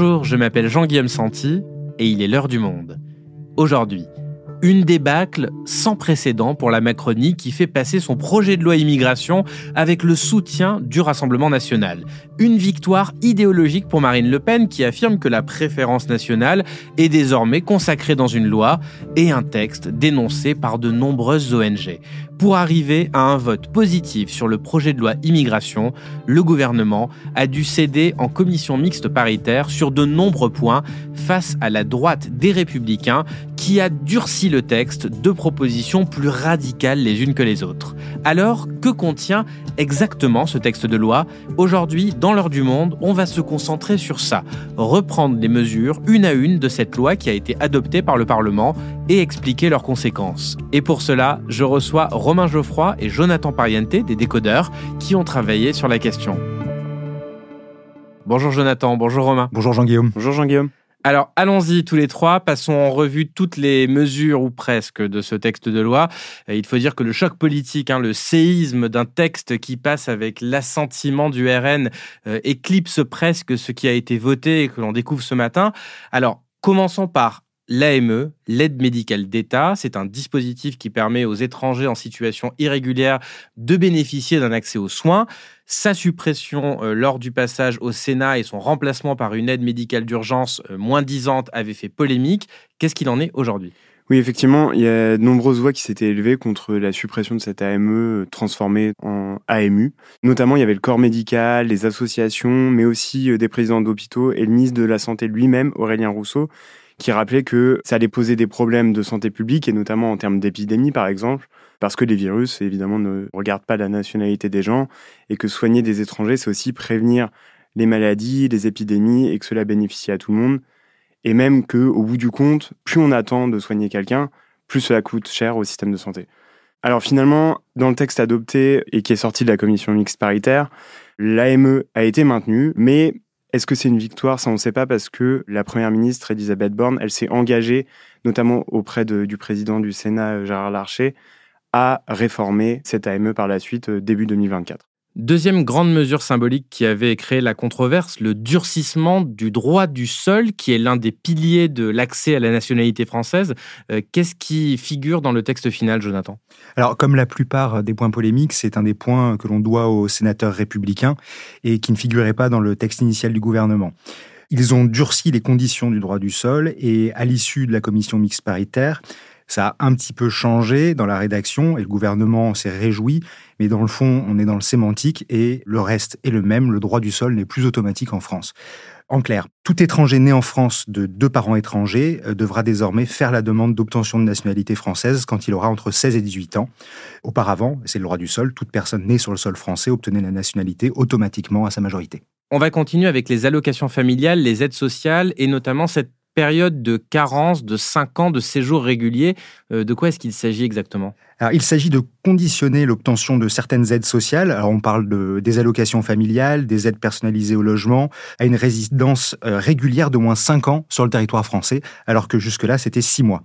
Bonjour, je m'appelle Jean-Guillaume Santi et il est l'heure du monde. Aujourd'hui, une débâcle sans précédent pour la Macronie qui fait passer son projet de loi immigration avec le soutien du Rassemblement national. Une victoire idéologique pour Marine Le Pen qui affirme que la préférence nationale est désormais consacrée dans une loi et un texte dénoncé par de nombreuses ONG. Pour arriver à un vote positif sur le projet de loi immigration, le gouvernement a dû céder en commission mixte paritaire sur de nombreux points face à la droite des républicains qui a durci le texte de propositions plus radicales les unes que les autres. Alors, que contient exactement ce texte de loi? Aujourd'hui, dans l'heure du monde, on va se concentrer sur ça, reprendre les mesures une à une de cette loi qui a été adoptée par le Parlement et expliquer leurs conséquences. Et pour cela, je reçois Romain Geoffroy et Jonathan Pariente des décodeurs qui ont travaillé sur la question. Bonjour Jonathan, bonjour Romain. Bonjour Jean-Guillaume. Bonjour Jean-Guillaume. Alors allons-y tous les trois, passons en revue toutes les mesures ou presque de ce texte de loi. Il faut dire que le choc politique, hein, le séisme d'un texte qui passe avec l'assentiment du RN euh, éclipse presque ce qui a été voté et que l'on découvre ce matin. Alors commençons par L'AME, l'aide médicale d'État, c'est un dispositif qui permet aux étrangers en situation irrégulière de bénéficier d'un accès aux soins. Sa suppression euh, lors du passage au Sénat et son remplacement par une aide médicale d'urgence euh, moins disante avait fait polémique. Qu'est-ce qu'il en est aujourd'hui? Oui, effectivement, il y a de nombreuses voix qui s'étaient élevées contre la suppression de cette AME euh, transformée en AMU. Notamment, il y avait le corps médical, les associations, mais aussi des présidents d'hôpitaux et le ministre de la Santé lui-même, Aurélien Rousseau, qui rappelait que ça allait poser des problèmes de santé publique, et notamment en termes d'épidémie, par exemple, parce que les virus, évidemment, ne regardent pas la nationalité des gens, et que soigner des étrangers, c'est aussi prévenir les maladies, les épidémies, et que cela bénéficie à tout le monde. Et même que, au bout du compte, plus on attend de soigner quelqu'un, plus cela coûte cher au système de santé. Alors finalement, dans le texte adopté et qui est sorti de la commission mixte paritaire, l'AME a été maintenue, mais est-ce que c'est une victoire? Ça, on ne sait pas parce que la première ministre, Elisabeth Borne, elle s'est engagée, notamment auprès du président du Sénat, Gérard Larcher, à réformer cette AME par la suite, euh, début 2024. Deuxième grande mesure symbolique qui avait créé la controverse, le durcissement du droit du sol, qui est l'un des piliers de l'accès à la nationalité française. Euh, qu'est-ce qui figure dans le texte final, Jonathan? Alors, comme la plupart des points polémiques, c'est un des points que l'on doit aux sénateurs républicains et qui ne figurait pas dans le texte initial du gouvernement. Ils ont durci les conditions du droit du sol et à l'issue de la commission mixte paritaire, ça a un petit peu changé dans la rédaction et le gouvernement s'est réjoui, mais dans le fond, on est dans le sémantique et le reste est le même. Le droit du sol n'est plus automatique en France. En clair, tout étranger né en France de deux parents étrangers euh, devra désormais faire la demande d'obtention de nationalité française quand il aura entre 16 et 18 ans. Auparavant, c'est le droit du sol, toute personne née sur le sol français obtenait la nationalité automatiquement à sa majorité. On va continuer avec les allocations familiales, les aides sociales et notamment cette période de carence de 5 ans de séjour régulier. Euh, de quoi est-ce qu'il s'agit exactement? Alors, il s'agit de conditionner l'obtention de certaines aides sociales. Alors, on parle de, des allocations familiales, des aides personnalisées au logement, à une résidence euh, régulière de moins 5 ans sur le territoire français, alors que jusque-là, c'était 6 mois.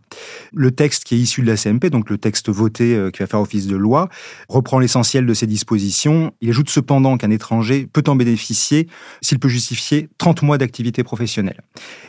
Le texte qui est issu de la CMP, donc le texte voté euh, qui va faire office de loi, reprend l'essentiel de ces dispositions. Il ajoute cependant qu'un étranger peut en bénéficier s'il peut justifier 30 mois d'activité professionnelle.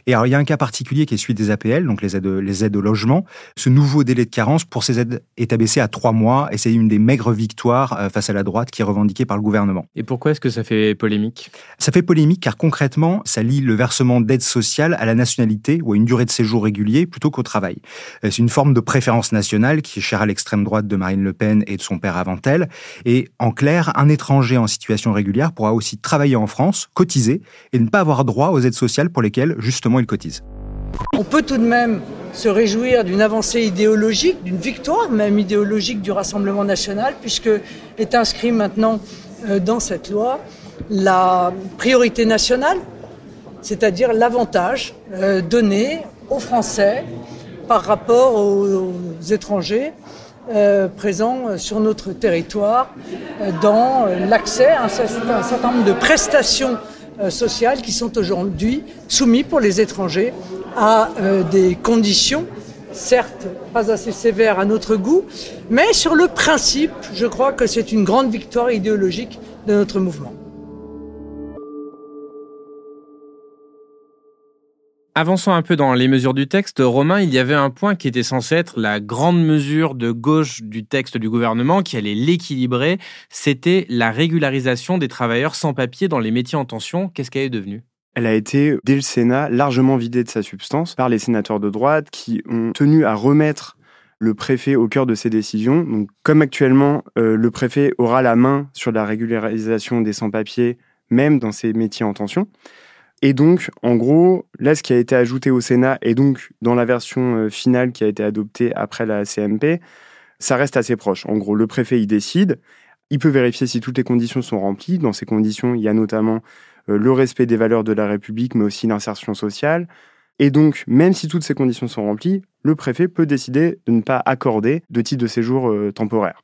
Et alors, il y a un cas particulier qui est celui des APL, donc les aides, les aides au logement. Ce nouveau délai de carence pour ces aides est abaissé à trois mois et c'est une des maigres victoires euh, face à la droite qui est revendiquée par le gouvernement. Et pourquoi est-ce que ça fait polémique? Ça fait polémique car concrètement, ça lie le versement d'aide sociale à la nationalité ou à une durée de séjour régulier plutôt qu'au travail. Euh, c'est une forme de préférence nationale qui est chère à l'extrême droite de Marine Le Pen et de son père avant elle. Et en clair, un étranger en situation régulière pourra aussi travailler en France, cotiser et ne pas avoir droit aux aides sociales pour lesquelles justement il cotise. On peut tout de même se réjouir d'une avancée idéologique, d'une victoire même idéologique du Rassemblement national, puisque est inscrit maintenant euh, dans cette loi la priorité nationale, c'est-à-dire l'avantage euh, donné aux Français par rapport aux, étrangers euh, présents sur notre territoire dans l'accès à un certain nombre de prestations sociales qui sont aujourd'hui soumises pour les étrangers à euh, des conditions, certes pas assez sévères à notre goût, mais sur le principe, je crois que c'est une grande victoire idéologique de notre mouvement. Avançons un peu dans les mesures du texte. Romain, il y avait un point qui était censé être la grande mesure de gauche du texte du gouvernement, qui allait l'équilibrer. C'était la régularisation des travailleurs sans papier dans les métiers en tension. Qu'est-ce qu'elle est devenue elle a été, dès le Sénat, largement vidée de sa substance par les sénateurs de droite qui ont tenu à remettre le préfet au cœur de ces décisions. Donc, comme actuellement, euh, le préfet aura la main sur la régularisation des sans-papiers, même dans ces métiers en tension. Et donc, en gros, là, ce qui a été ajouté au Sénat et donc dans la version euh, finale qui a été adoptée après la CMP, ça reste assez proche. En gros, le préfet, il décide. Il peut vérifier si toutes les conditions sont remplies. Dans ces conditions, il y a notamment le respect des valeurs de la République, mais aussi l'insertion sociale. Et donc, même si toutes ces conditions sont remplies, le préfet peut décider de ne pas accorder de titre de séjour euh, temporaire.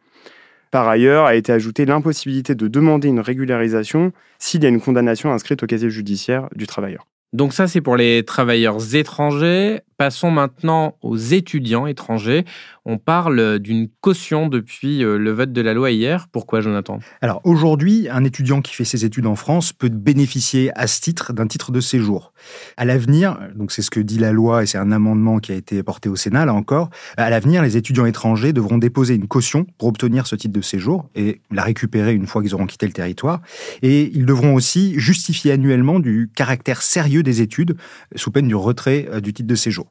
Par ailleurs, a été ajoutée l'impossibilité de demander une régularisation s'il y a une condamnation inscrite au casier judiciaire du travailleur. Donc ça, c'est pour les travailleurs étrangers. Passons maintenant aux étudiants étrangers. On parle d'une caution depuis euh, le vote de la loi hier. Pourquoi, Jonathan? Alors aujourd'hui, un étudiant qui fait ses études en France peut bénéficier à ce titre d'un titre de séjour. À l'avenir, donc c'est ce que dit la loi et c'est un amendement qui a été porté au Sénat là encore. À l'avenir, les étudiants étrangers devront déposer une caution pour obtenir ce titre de séjour et la récupérer une fois qu'ils auront quitté le territoire. Et ils devront aussi justifier annuellement du caractère sérieux des études sous peine du retrait euh, du titre de séjour.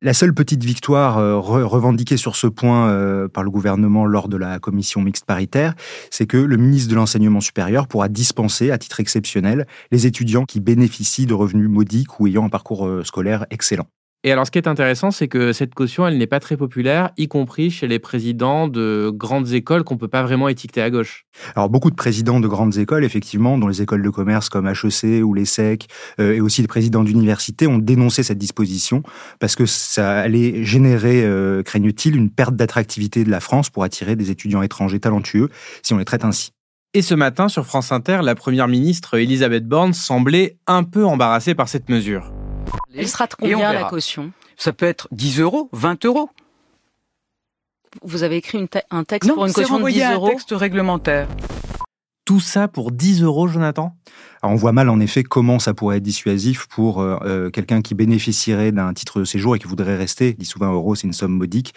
La seule petite victoire euh, revendiquée sur ce point euh, par le gouvernement lors de la commission mixte paritaire, c'est que le ministre de l'Enseignement supérieur pourra dispenser, à titre exceptionnel, les étudiants qui bénéficient de revenus modiques ou ayant un parcours euh, scolaire excellent. Et alors, ce qui est intéressant, c'est que cette caution, elle n'est pas très populaire, y compris chez les présidents de grandes écoles qu'on peut pas vraiment étiqueter à gauche. Alors, beaucoup de présidents de grandes écoles, effectivement, dont les écoles de commerce comme HEC ou l'ESSEC, euh, et aussi les présidents d'universités, ont dénoncé cette disposition parce que ça allait générer, euh, craignent-ils, une perte d'attractivité de la France pour attirer des étudiants étrangers talentueux si on les traite ainsi. Et ce matin, sur France Inter, la première ministre Elisabeth Borne semblait un peu embarrassée par cette mesure. Elle sera de combien la caution Ça peut être 10 euros, 20 euros. Vous avez écrit un texte pour une caution de 10 euros un texte réglementaire. Tout ça pour 10 euros, Jonathan? On voit mal en effet comment ça pourrait être dissuasif pour euh, euh, quelqu'un qui bénéficierait d'un titre de séjour et qui voudrait rester. 10 ou 20 euros, c'est une somme modique.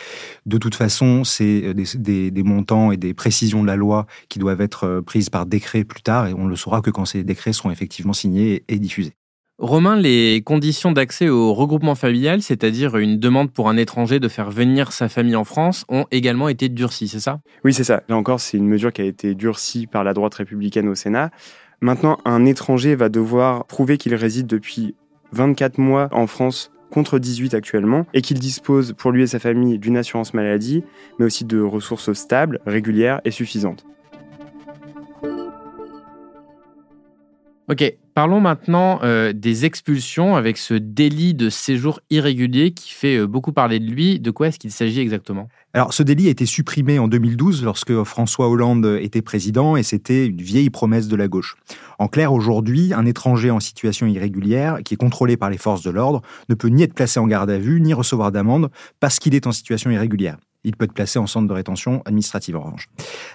De toute façon, c'est euh, des, des, montants et des précisions de la loi qui doivent être prises par décret plus tard et on le saura que quand ces décrets seront effectivement signés et diffusés. Romain, les conditions d'accès au regroupement familial, c'est-à-dire une demande pour un étranger de faire venir sa famille en France, ont également été durcies, c'est ça? Oui, c'est ça. Là encore, c'est une mesure qui a été durcie par la droite républicaine au Sénat. Maintenant, un étranger va devoir prouver qu'il réside depuis 24 mois en France contre 18 actuellement, et qu'il dispose pour lui et sa famille d'une assurance maladie, mais aussi de ressources stables, régulières et suffisantes. Ok, parlons maintenant euh, des expulsions avec ce délit de séjour irrégulier qui fait euh, beaucoup parler de lui. De quoi est-ce qu'il s'agit exactement? Alors, ce délit a été supprimé en 2012 lorsque François Hollande était président et c'était une vieille promesse de la gauche. En clair, aujourd'hui, un étranger en situation irrégulière qui est contrôlé par les forces de l'ordre ne peut ni être placé en garde à vue ni recevoir d'amende parce qu'il est en situation irrégulière. Il peut être placé en centre de rétention administrative en revanche.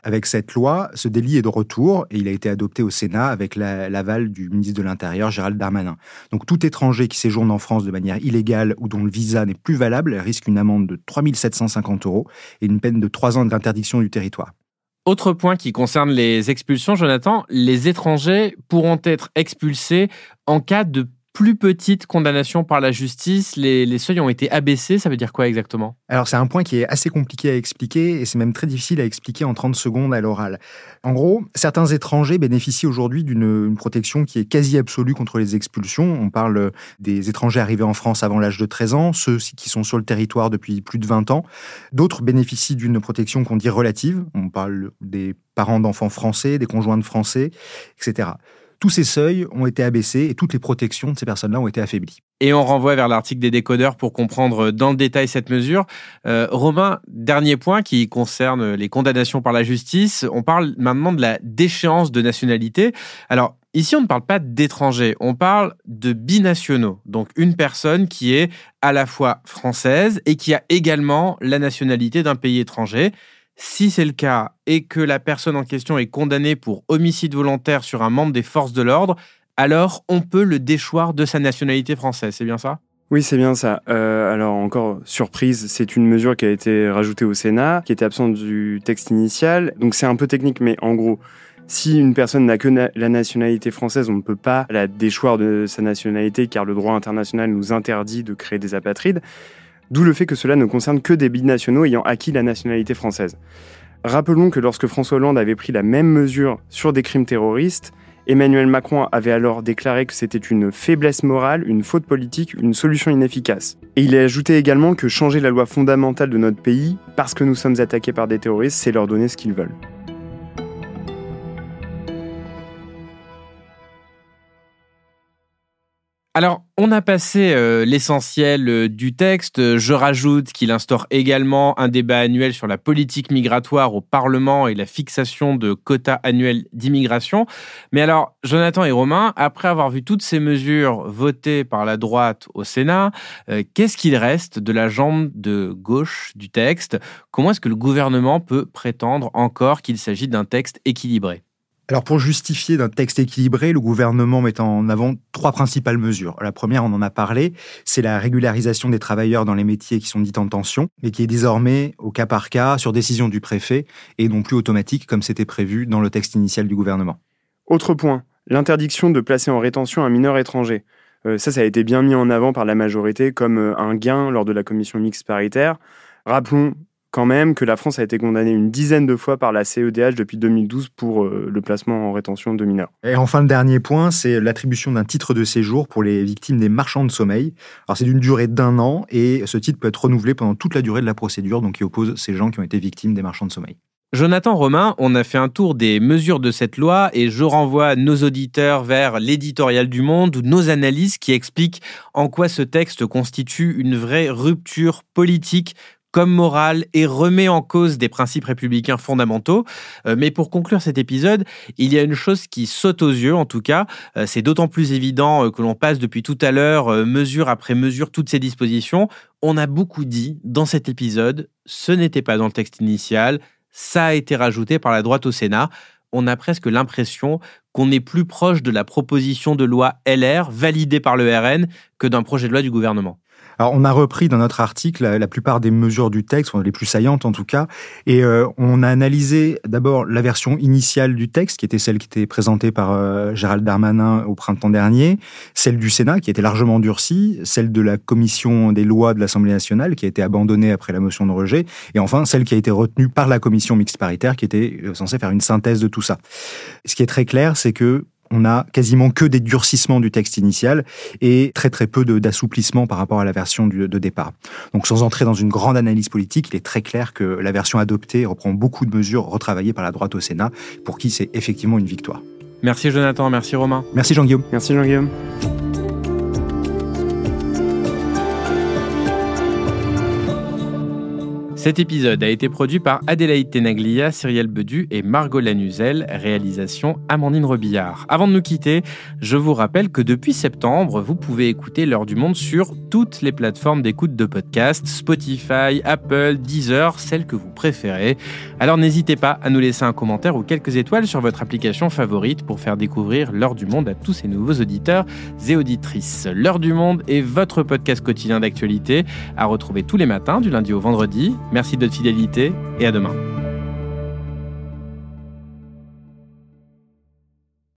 Avec cette loi, ce délit est de retour et il a été adopté au Sénat avec l'aval du ministre de l'Intérieur, Gérald Darmanin. Donc tout étranger qui séjourne en France de manière illégale ou dont le visa n'est plus valable risque une amende de 3 750 euros et une peine de 3 ans d'interdiction du territoire. Autre point qui concerne les expulsions, Jonathan, les étrangers pourront être expulsés en cas de plus petite condamnation par la justice. Les, seuils ont été abaissés. Ça veut dire quoi exactement? Alors, c'est un point qui est assez compliqué à expliquer et c'est même très difficile à expliquer en 30 secondes à l'oral. En gros, certains étrangers bénéficient aujourd'hui d'une protection qui est quasi absolue contre les expulsions. On parle des étrangers arrivés en France avant l'âge de 13 ans, ceux qui sont sur le territoire depuis plus de 20 ans. D'autres bénéficient d'une protection qu'on dit relative. On parle des parents d'enfants français, des conjoints de français, etc. Tous ces seuils ont été abaissés et toutes les protections de ces personnes-là ont été affaiblies. Et on renvoie vers l'article des décodeurs pour comprendre dans le détail cette mesure. Euh, Romain, dernier point qui concerne les condamnations par la justice. On parle maintenant de la déchéance de nationalité. Alors, ici, on ne parle pas d'étrangers, on parle de binationaux. Donc, une personne qui est à la fois française et qui a également la nationalité d'un pays étranger. Si c'est le cas et que la personne en question est condamnée pour homicide volontaire sur un membre des forces de l'ordre, alors on peut le déchoir de sa nationalité française, c'est bien ça? Oui, c'est bien ça. Euh, alors encore surprise, c'est une mesure qui a été rajoutée au Sénat, qui était absente du texte initial. Donc c'est un peu technique, mais en gros, si une personne n'a que la nationalité française, on ne peut pas la déchoir de sa nationalité car le droit international nous interdit de créer des apatrides. D'où le fait que cela ne concerne que des binationaux ayant acquis la nationalité française. Rappelons que lorsque François Hollande avait pris la même mesure sur des crimes terroristes, Emmanuel Macron avait alors déclaré que c'était une faiblesse morale, une faute politique, une solution inefficace. Et il a ajouté également que changer la loi fondamentale de notre pays, parce que nous sommes attaqués par des terroristes, c'est leur donner ce qu'ils veulent. Alors, on a passé euh, l'essentiel euh, du texte. Je rajoute qu'il instaure également un débat annuel sur la politique migratoire au Parlement et la fixation de quotas annuels d'immigration. Mais alors, Jonathan et Romain, après avoir vu toutes ces mesures votées par la droite au Sénat, euh, qu'est-ce qu'il reste de la jambe de gauche du texte? Comment est-ce que le gouvernement peut prétendre encore qu'il s'agit d'un texte équilibré? Alors pour justifier d'un texte équilibré, le gouvernement met en avant trois principales mesures. La première, on en a parlé, c'est la régularisation des travailleurs dans les métiers qui sont dits en tension, mais qui est désormais au cas par cas, sur décision du préfet, et non plus automatique comme c'était prévu dans le texte initial du gouvernement. Autre point, l'interdiction de placer en rétention un mineur étranger. Euh, ça, ça a été bien mis en avant par la majorité comme euh, un gain lors de la commission mixte paritaire. Rappelons quand même que la France a été condamnée une dizaine de fois par la CEDH depuis 2012 pour euh, le placement en rétention de mineurs. Et enfin, le dernier point, c'est l'attribution d'un titre de séjour pour les victimes des marchands de sommeil. Alors, c'est d'une durée d'un an et ce titre peut être renouvelé pendant toute la durée de la procédure, donc il oppose ces gens qui ont été victimes des marchands de sommeil. Jonathan Romain, on a fait un tour des mesures de cette loi et je renvoie nos auditeurs vers l'éditorial du Monde ou nos analyses qui expliquent en quoi ce texte constitue une vraie rupture politique comme morale et remet en cause des principes républicains fondamentaux. Euh, mais pour conclure cet épisode, il y a une chose qui saute aux yeux, en tout cas. Euh, c'est d'autant plus évident euh, que l'on passe depuis tout à l'heure, mesure après mesure, toutes ces dispositions. On a beaucoup dit dans cet épisode, ce n'était pas dans le texte initial, ça a été rajouté par la droite au Sénat on a presque l'impression qu'on est plus proche de la proposition de loi LR validée par le RN que d'un projet de loi du gouvernement. Alors, on a repris dans notre article la, plupart des mesures du texte, les plus saillantes en tout cas, et euh, on a analysé d'abord la version initiale du texte, qui était celle qui était présentée par euh, Gérald Darmanin au printemps dernier, celle du Sénat, qui était largement durcie, celle de la commission des lois de l'Assemblée nationale, qui a été abandonnée après la motion de rejet, et enfin celle qui a été retenue par la commission mixte paritaire, qui était euh, censée faire une synthèse de tout ça. Ce qui est très clair, c'est que on a quasiment que des durcissements du texte initial et très très peu d'assouplissement par rapport à la version de départ. Donc sans entrer dans une grande analyse politique, il est très clair que la version adoptée reprend beaucoup de mesures retravaillées par la droite au Sénat, pour qui c'est effectivement une victoire. Merci Jonathan, merci Romain. Merci Jean-Guillaume. Merci Jean-Guillaume. Cet épisode a été produit par Adélaïde Tenaglia, Cyrielle Bedu et Margot Lanuzel, réalisation Amandine Rebillard. Avant de nous quitter, je vous rappelle que depuis septembre, vous pouvez écouter L'heure du monde sur toutes les plateformes d'écoute de podcasts, Spotify, Apple, Deezer, celles que vous préférez. Alors n'hésitez pas à nous laisser un commentaire ou quelques étoiles sur votre application favorite pour faire découvrir L'heure du monde à tous ces nouveaux auditeurs et auditrices. L'heure du monde est votre podcast quotidien d'actualité à retrouver tous les matins du lundi au vendredi. Merci de votre fidélité et à demain.